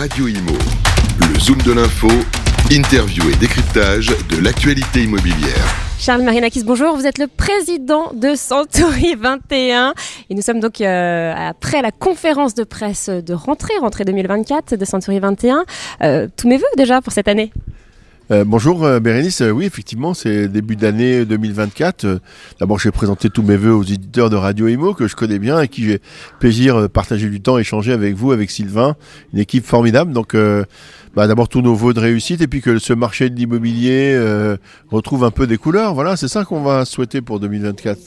Radio Imo. Le Zoom de l'info, interview et décryptage de l'actualité immobilière. Charles Marinakis, bonjour. Vous êtes le président de Century 21 et nous sommes donc euh, après la conférence de presse de rentrée, rentrée 2024 de Century 21. Euh, tous mes voeux déjà pour cette année. Euh, bonjour euh, Bérénice, Euh, oui effectivement c'est début d'année 2024. Euh, D'abord je vais présenter tous mes voeux aux éditeurs de Radio Imo que je connais bien et qui j'ai plaisir de partager du temps, échanger avec vous, avec Sylvain, une équipe formidable. Donc euh, bah, d'abord tous nos voeux de réussite et puis que ce marché de l'immobilier euh, retrouve un peu des couleurs. Voilà, c'est ça qu'on va souhaiter pour 2024.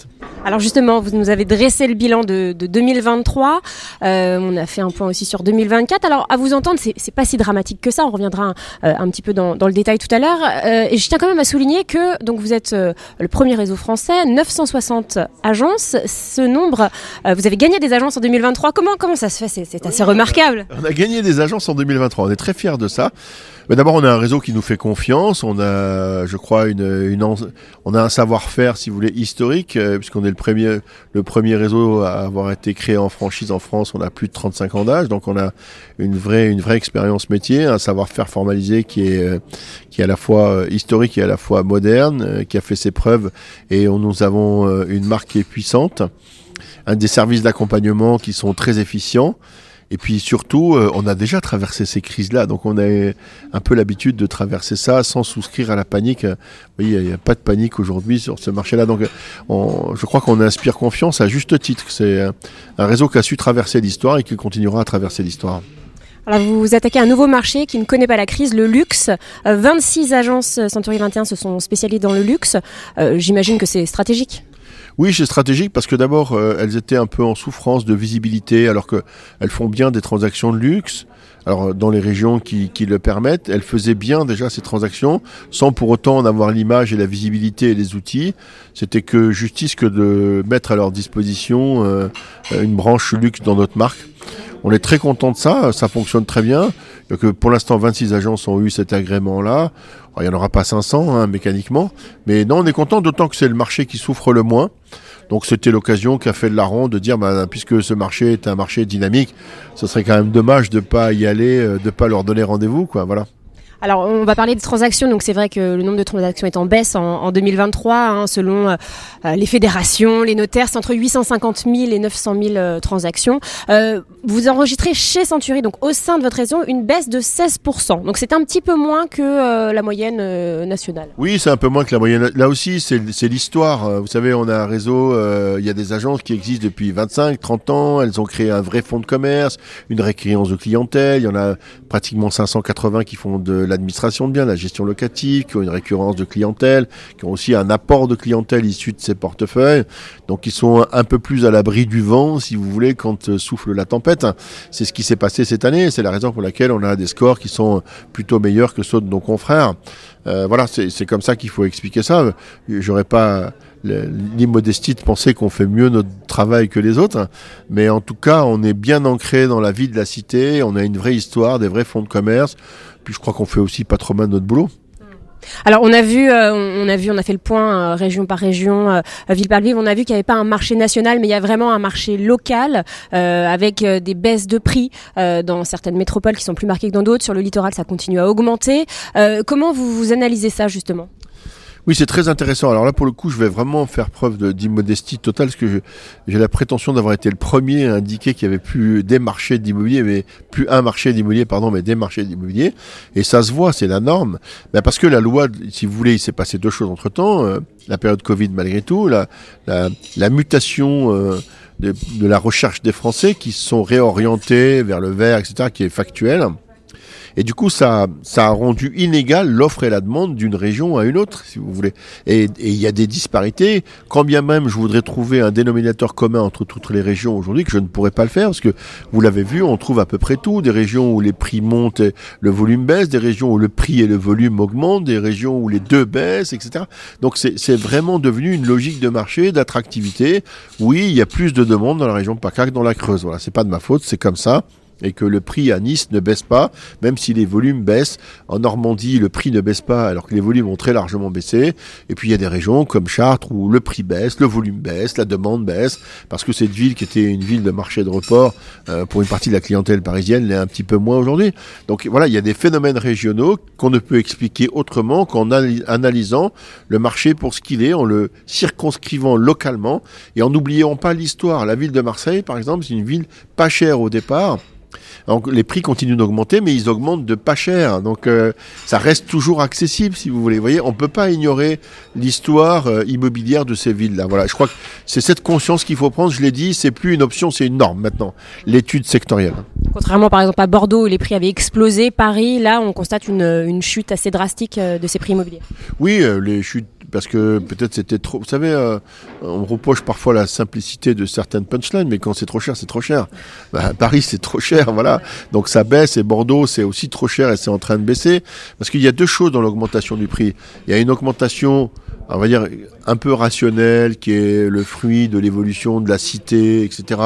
Alors justement, vous nous avez dressé le bilan de, de 2023. Euh, on a fait un point aussi sur 2024. Alors à vous entendre, c'est pas si dramatique que ça. On reviendra un, euh, un petit peu dans, dans le détail tout à l'heure. Et je tiens quand même à souligner que donc vous êtes le premier réseau français, 960 agences. Ce nombre, vous avez gagné des agences en 2023. Comment comment ça se fait? C'est- C'est assez remarquable. On a gagné des agences en 2023, on est très fiers de ça. D'abord, on a un réseau qui nous fait confiance. On a, je crois, une, une on a un savoir-faire, si vous voulez, historique, euh, puisqu'on est le premier, le premier réseau à avoir été créé en franchise en France. On a plus de 35 ans d'âge, donc on a une vraie, une vraie expérience métier, un savoir-faire formalisé qui est, euh, qui est à la fois euh, historique et à la fois moderne, qui a fait ses preuves. Et on, nous avons une marque qui est puissante, un des services d'accompagnement qui sont très efficients. Et puis surtout, euh, on a déjà traversé ces crises-là, donc on a un peu l'habitude de traverser ça sans souscrire à la panique. Euh, Vous voyez, il n'y a pas de panique aujourd'hui sur ce marché-là, donc euh, je crois qu'on inspire confiance à juste titre. C'est euh, un réseau qui a su traverser l'histoire et qui continuera à traverser l'histoire. Alors vous attaquez un nouveau marché qui ne connaît pas la crise, le luxe. Euh, 26 agences euh, Century 21 se sont spécialisées dans le luxe. Euh, J'imagine que c'est stratégique. Oui, c'est stratégique parce que d'abord, euh, elles étaient un peu en souffrance de visibilité, alors qu'elles font bien des transactions de luxe. Alors, euh, dans les régions qui, le permettent, elles faisaient bien déjà ces transactions, sans pour autant en avoir l'image et la visibilité et les outils. C'était que justice que de mettre à leur disposition euh, une branche luxe dans notre marque. On est très content de ça, ça fonctionne très bien. Donc, euh, pour l'instant, 26 agences ont eu cet agrément-là. Il n'y en aura pas 500 hein, mécaniquement, mais non, on est content, d'autant que c'est le marché qui souffre le moins. Donc c'était l'occasion qu'a fait de la ronde de dire, bah, puisque ce marché est un marché dynamique, ce serait quand même dommage de pas y aller, euh, de pas leur donner rendez-vous, quoi. Voilà. Alors on va parler de transactions. Donc c'est vrai que le nombre de transactions est en baisse en, en 2023, hein, selon euh, euh, les fédérations, les notaires, c'est entre 850 000 et 900 000 euh, transactions. Vous enregistrez chez Century, donc au sein de votre réseau, une baisse de 16 Donc c'est un petit peu moins que la moyenne nationale. Oui, c'est un peu moins que la moyenne. Là aussi, c'est l'histoire. Vous savez, on a un réseau, il y a des agences qui existent depuis 25, 30 ans. Elles ont créé un vrai fonds de commerce, une récurrence de clientèle. Il y en a pratiquement 580 qui font de l'administration de biens, la gestion locative, qui ont une récurrence de clientèle, qui ont aussi un apport de clientèle issu de ces portefeuilles. Donc, ils sont un peu plus à l'abri du vent, si vous voulez, quand euh, souffle la tempête. C'est ce qui s'est passé cette année. C'est la raison pour laquelle on a des scores qui sont plutôt meilleurs que ceux de nos confrères. Euh, voilà, c'est comme ça qu'il faut expliquer ça. J'aurais pas l'immodestie de penser qu'on fait mieux notre travail que les autres, mais en tout cas, on est bien ancré dans la vie de la cité. On a une vraie histoire, des vrais fonds de commerce. Puis je crois qu'on fait aussi pas trop mal notre boulot. Alors on a vu, euh, on a vu, on a fait le point euh, région par région, euh, ville par ville. On a vu qu'il n'y avait pas un marché national, mais il y a vraiment un marché local avec des baisses de prix dans certaines métropoles qui sont plus marquées que dans d'autres. Sur le littoral, ça continue à augmenter. Comment vous, vous analysez ça justement? Oui, c'est très intéressant. Alors là, pour le coup, je vais vraiment faire preuve de- d'immodestie totale, parce que j'ai la prétention d'avoir été le premier à indiquer qu'il y avait plus des marchés d'immobilier, mais plus un marché d'immobilier, pardon, mais des marchés d'immobilier. Et ça se voit, c'est la norme. Ben parce que la loi, si vous voulez, il s'est passé deux choses entre temps. la période Covid, malgré tout, la, mutation euh, de, la recherche des Français qui se sont réorientés vers le vert, etc., qui est factuel. Et du coup, ça, ça a rendu inégal l'offre et la demande d'une région à une autre, si vous voulez. Et il y a des disparités. Quand bien même je voudrais trouver un dénominateur commun entre toutes les régions aujourd'hui, que je ne pourrais pas le faire, parce que vous l'avez vu, on trouve à peu près tout. Des régions où les prix montent et le volume baisse, des régions où le prix et le volume augmentent, des régions où les deux baissent, etc. Donc c'est vraiment devenu une logique de marché, d'attractivité. Oui, il y a plus de demandes dans la région PACA que dans la Creuse. Voilà, c'est pas de ma faute, c'est comme ça. Et que le prix à Nice ne baisse pas, même si les volumes baissent. En Normandie, le prix ne baisse pas alors que les volumes ont très largement baissé. Et puis il y a des régions comme Chartres où le prix baisse, le volume baisse, la demande baisse, parce que cette ville qui était une ville de marché de report euh, pour une partie de la clientèle parisienne l'est un petit peu moins aujourd'hui. Donc voilà, il y a des phénomènes régionaux qu'on ne peut expliquer autrement qu'en analysant le marché pour ce qu'il est, en le circonscrivant localement et en n'oubliant pas l'histoire. La ville de Marseille, par exemple, c'est une ville pas chère au départ donc les prix continuent d'augmenter, mais ils augmentent de pas cher. Donc euh, ça reste toujours accessible, si vous voulez. Vous voyez, on peut pas ignorer l'histoire euh, immobilière de ces villes-là. Voilà, je crois que c'est cette conscience qu'il faut prendre. Je l'ai dit, c'est plus une option, c'est une norme maintenant. L'étude sectorielle. Contrairement par exemple à Bordeaux où les prix avaient explosé, Paris, là on constate une, une chute assez drastique euh, de ces prix immobiliers. Oui, les chutes parce que peut-être c'était trop. Vous savez, euh, on reproche parfois la simplicité de certaines punchlines, mais quand c'est trop cher, c'est trop cher. Bah, Paris, c'est trop cher, voilà. Donc ça baisse et Bordeaux, c'est aussi trop cher et c'est en train de baisser. Parce qu'il y a deux choses dans l'augmentation du prix. Il y a une augmentation on va dire, un peu rationnel, qui est le fruit de l'évolution de la cité, etc.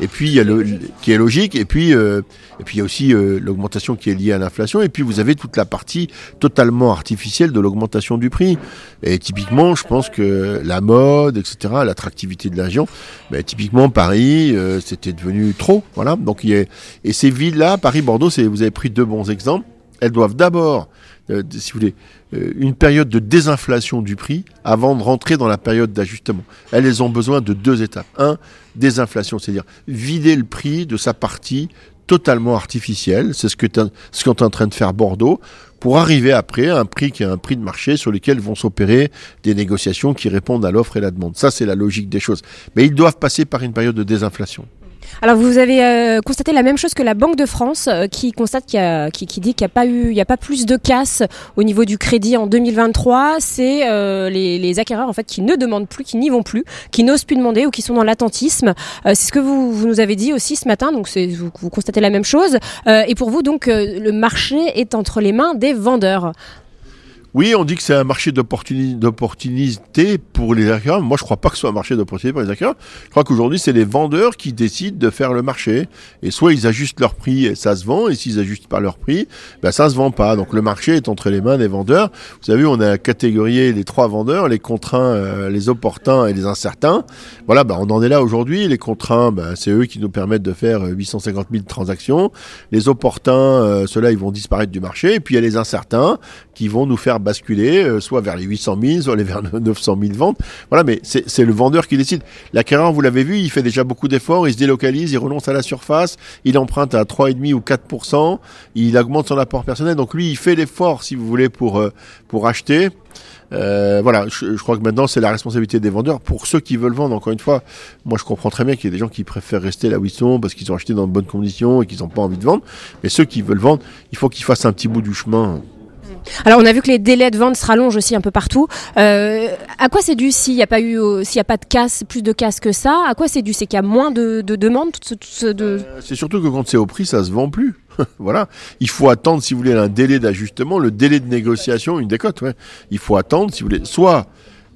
Et puis, il y a le, qui est logique, et puis, euh, et puis il y a aussi euh, l'augmentation qui est liée à l'inflation, et puis vous avez toute la partie totalement artificielle de l'augmentation du prix. Et typiquement, je pense que la mode, etc., l'attractivité de la région, ben, typiquement Paris, euh, c'était devenu trop, voilà. Donc, il et ces villes-là, Paris, Bordeaux, vous avez pris deux bons exemples. Elles doivent d'abord euh, si vous voulez, euh, une période de désinflation du prix avant de rentrer dans la période d'ajustement. Elles, ont besoin de deux étapes. Un, désinflation, c'est-à-dire vider le prix de sa partie totalement artificielle. C'est ce que ce qu'est en train de faire Bordeaux pour arriver après à un prix qui est un prix de marché sur lequel vont s'opérer des négociations qui répondent à l'offre et la demande. Ça, c'est la logique des choses. Mais ils doivent passer par une période de désinflation. Alors vous avez euh, constaté la même chose que la Banque de France euh, qui constate qu'il y a, qui, dit qu'il n'y a pas eu, il y a pas plus de casse au niveau du crédit en 2023. C'est euh, les, les, acquéreurs en fait qui ne demandent plus, qui n'y vont plus, qui n'osent plus demander ou qui sont dans l'attentisme. c'est ce que vous, vous, nous avez dit aussi ce matin. Donc c'est, vous, vous, constatez la même chose. et pour vous donc le marché est entre les mains des vendeurs. Oui, on dit que c'est un marché d'opportunité pour les acquéreurs. Moi, je ne crois pas que ce soit un marché d'opportunité pour les acquéreurs. Je crois qu'aujourd'hui, c'est les vendeurs qui décident de faire le marché. Et soit ils ajustent leur prix et ça se vend, et s'ils ajustent pas leur prix, ben ça se vend pas. Donc le marché est entre les mains des vendeurs. Vous savez, on a catégorié les trois vendeurs, les contraints, euh, les opportuns et les incertains. Voilà, ben on en est là aujourd'hui. Les contraints, ben, c'est eux qui nous permettent de faire 850 000 transactions. Les opportuns, euh, ceux-là, ils vont disparaître du marché. Et puis il y a les incertains qui vont nous faire basculer, euh, soit vers les 800 000, soit vers 900 000 ventes. Voilà, mais c'est le vendeur qui décide. L'acquéreur, vous l'avez vu, il fait déjà beaucoup d'efforts, il se délocalise, il renonce à la surface, il emprunte à 3,5 ou 4%, il augmente son apport personnel. Donc lui, il fait l'effort, si vous voulez, pour, euh, pour acheter. Euh, voilà, je, crois que maintenant c'est la responsabilité des vendeurs. Pour ceux qui veulent vendre, encore une fois, moi je comprends très bien qu'il y a des gens qui préfèrent rester là où ils sont parce qu'ils ont acheté dans de bonnes conditions et qu'ils n'ont pas envie de vendre. Mais ceux qui veulent vendre, il faut qu'ils fassent un petit bout du chemin. Alors on a vu que les délais de vente se rallongent aussi un peu partout. Euh, à quoi c'est dû s'il n'y a pas eu, s'il y a pas de casse, plus de casse que ça? À quoi c'est dû? C'est qu'il y a moins de, demandes de... Euh, c'est surtout que quand c'est au prix, ça se vend plus. voilà. Il faut attendre, si vous voulez, un délai d'ajustement, le délai de négociation, une décote. Il faut attendre, si vous voulez, soit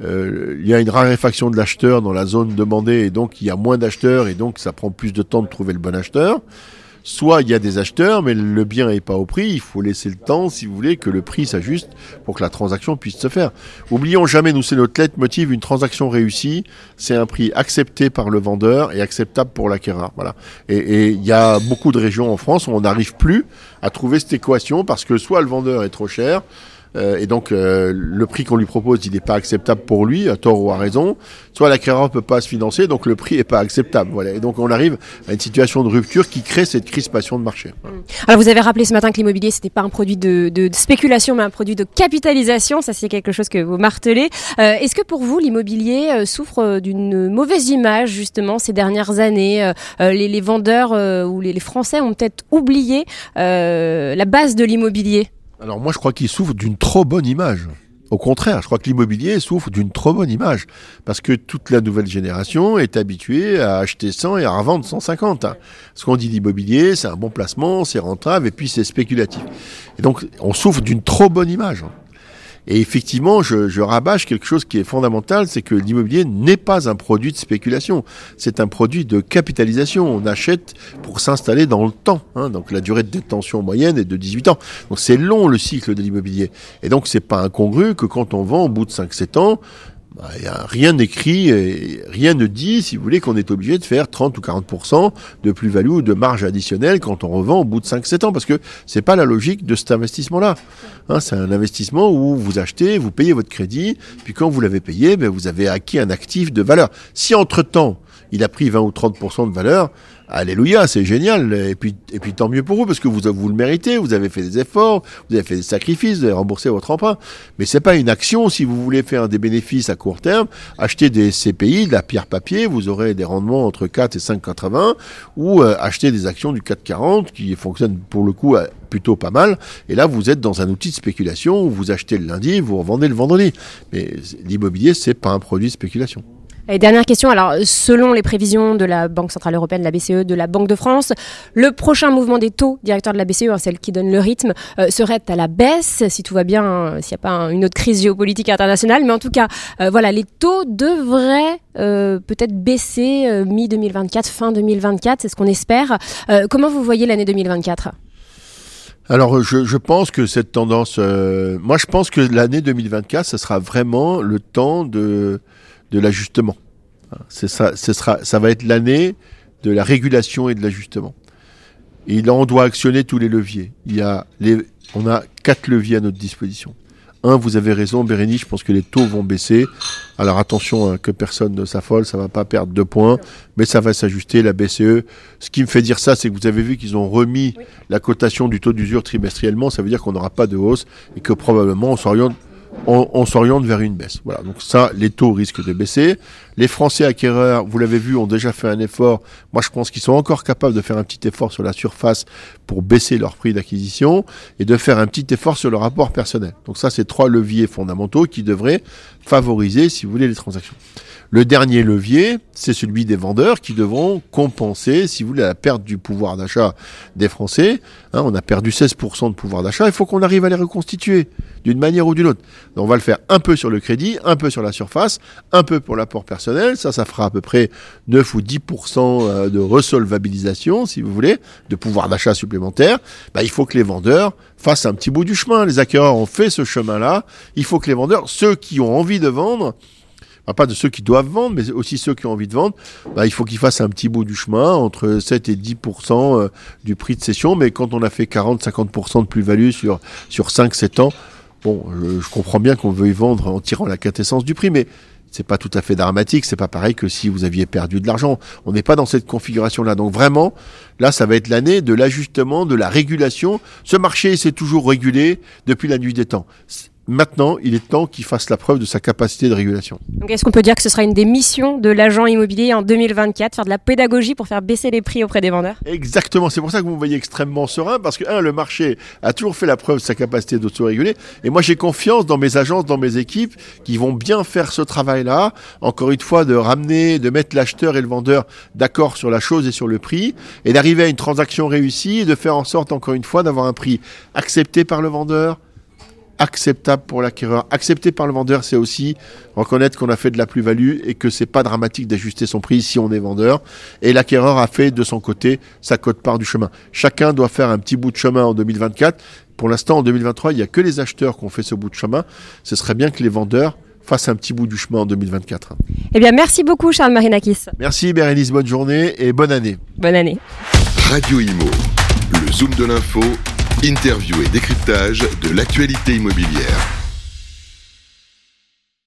euh, il y a une raréfaction de l'acheteur dans la zone demandée et donc il y a moins d'acheteurs et donc ça prend plus de temps de trouver le bon acheteur. Soit il y a des acheteurs, mais le bien n'est pas au prix. Il faut laisser le temps, si vous voulez, que le prix s'ajuste pour que la transaction puisse se faire. Oublions jamais, nous, c'est notre lettre motive, une transaction réussie, c'est un prix accepté par le vendeur et acceptable pour l'acquéreur. Voilà. Et il y a beaucoup de régions en France où on n'arrive plus à trouver cette équation parce que soit le vendeur est trop cher, euh, et donc euh, le prix qu'on lui propose, il n'est pas acceptable pour lui, à tort ou à raison. Soit l'acquéreur peut pas se financer, donc le prix est pas acceptable. Voilà. Et donc on arrive à une situation de rupture qui crée cette crispation de marché. Mmh. Alors vous avez rappelé ce matin que l'immobilier c'était pas un produit de, de, spéculation, mais un produit de capitalisation. Ça c'est quelque chose que vous martelez. Euh, Est-ce que pour vous l'immobilier euh, souffre d'une mauvaise image justement ces dernières années? Les, les, vendeurs ou les, les, Français ont peut-être oublié la base de l'immobilier. Alors moi je crois qu'il souffre d'une trop bonne image. Au contraire, je crois que l'immobilier souffre d'une trop bonne image. Parce que toute la nouvelle génération est habituée à acheter 100 et à revendre 150. Ce qu'on dit d'immobilier, c'est un bon placement, c'est rentable et puis c'est spéculatif. Et donc on souffre d'une trop bonne image. Et effectivement, je, je rabâche quelque chose qui est fondamental, c'est que l'immobilier n'est pas un produit de spéculation, c'est un produit de capitalisation. On achète pour s'installer dans le temps. Hein. donc la durée de détention moyenne est de 18 ans. Donc c'est long le cycle de l'immobilier. Et donc c'est pas incongru que quand on vend au bout de 5-7 ans, bah, rien d'écrit, rien ne dit, si vous voulez, qu'on est obligé de faire 30 ou 40% de plus-value ou de marge additionnelle quand on revend au bout de 5-7 ans, parce que c'est pas la logique de cet investissement-là. Hein, c'est un investissement où vous achetez, vous payez votre crédit, puis quand vous l'avez payé, ben, vous avez acquis un actif de valeur. Si entre-temps, il a pris 20 ou 30% de valeur, Alléluia, c'est génial. Et puis, et puis tant mieux pour vous parce que vous, vous le méritez. Vous avez fait des efforts, vous avez fait des sacrifices, vous avez remboursé votre emprunt. Mais c'est pas une action. Si vous voulez faire des bénéfices à court terme, acheter des CPI, de la pierre papier, vous aurez des rendements entre 4 et 5,80 ou euh, acheter des actions du 4,40 qui fonctionnent pour le coup euh, plutôt pas mal. Et là, vous êtes dans un outil de spéculation où vous achetez le lundi, vous revendez le vendredi. Mais l'immobilier, c'est pas un produit de spéculation. Et dernière question, alors selon les prévisions de la Banque Centrale Européenne, de la BCE, de la Banque de France, le prochain mouvement des taux directeurs de la BCE, hein, celle qui donne le rythme, euh, serait à la baisse, si tout va bien, euh, s'il n'y a pas une autre crise géopolitique internationale. Mais en tout cas, euh, voilà, les taux devraient peut-être baisser mi-2024, fin 2024, c'est ce qu'on espère. comment vous voyez l'année 2024 alors, je, je, pense que cette tendance, moi, je pense que l'année 2024, ce sera vraiment le temps de de l'ajustement. C'est ça, ce sera, ça va être l'année de la régulation et de l'ajustement. Et là, on doit actionner tous les leviers. Il y a les, on a quatre leviers à notre disposition. Un, vous avez raison, Bérénice, je pense que les taux vont baisser. Alors attention hein, que personne ne s'affole, ça va pas perdre deux points, mais ça va s'ajuster. La BCE, ce qui me fait dire ça, c'est que vous avez vu qu'ils ont remis la cotation du taux d'usure trimestriellement. Ça veut dire qu'on n'aura pas de hausse et que probablement on s'oriente on, s'oriente vers une baisse. Voilà, donc ça, les taux risquent de baisser. Les Français acquéreurs, vous l'avez vu, ont déjà fait un effort. Moi, je pense qu'ils sont encore capables de faire un petit effort sur la surface pour baisser leur prix d'acquisition et de faire un petit effort sur le rapport personnel. Donc ça, c'est trois leviers fondamentaux qui devraient favoriser, si vous voulez, les transactions. Le dernier levier, c'est celui des vendeurs qui devront compenser, si vous voulez, la perte du pouvoir d'achat des Français. Hein, on a perdu 16% de pouvoir d'achat, il faut qu'on arrive à les reconstituer d'une manière ou d'une autre. On va le faire un peu sur le crédit, un peu sur la surface, un peu pour l'apport personnel. Ça, ça fera à peu près 9 ou 10% euh, de resolvabilisation, si vous voulez, de pouvoir d'achat supplémentaire. Bah, il faut que les vendeurs fassent un petit bout du chemin. Les acquéreurs ont fait ce chemin-là. Il faut que les vendeurs, ceux qui ont envie de vendre, pas de ceux qui doivent vendre, mais aussi ceux qui ont envie de vendre, bah, il faut qu'ils fassent un petit bout du chemin, entre 7 et 10% euh, du prix de cession. Mais quand on a fait 40-50% de plus-value sur, sur 5-7 ans, bon, je, comprends bien qu'on veuille vendre en tirant la quintessence du prix, mais c'est pas tout à fait dramatique, c'est pas pareil que si vous aviez perdu de l'argent. On n'est pas dans cette configuration-là. Donc vraiment, là, ça va être l'année de l'ajustement, de la régulation. Ce marché s'est toujours régulé depuis la nuit des temps maintenant, il est temps qu'il fasse la preuve de sa capacité de régulation. est-ce qu'on peut dire que ce sera une des missions de l'agent immobilier en 2024, faire de la pédagogie pour faire baisser les prix auprès des vendeurs? Exactement. C'est pour ça que vous me voyez extrêmement serein, parce que, un, le marché a toujours fait la preuve de sa capacité d'auto-réguler. Et moi, j'ai confiance dans mes agences, dans mes équipes, qui vont bien faire ce travail-là. Encore une fois, de ramener, de mettre l'acheteur et le vendeur d'accord sur la chose et sur le prix, et d'arriver à une transaction réussie, et de faire en sorte, encore une fois, d'avoir un prix accepté par le vendeur, acceptable pour l'acquéreur, accepté par le vendeur, c'est aussi reconnaître qu'on a fait de la plus-value et que c'est pas dramatique d'ajuster son prix si on est vendeur. Et l'acquéreur a fait de son côté sa cote-part du chemin. Chacun doit faire un petit bout de chemin en 2024. Pour l'instant, en 2023, il n'y a que les acheteurs qui ont fait ce bout de chemin. Ce serait bien que les vendeurs fassent un petit bout du chemin en 2024. Eh bien, merci beaucoup, Charles Marinakis. Merci, Bérénice. Bonne journée et bonne année. Bonne année. Radio Imo, le Zoom de l'info Interview et décryptage de l'actualité immobilière.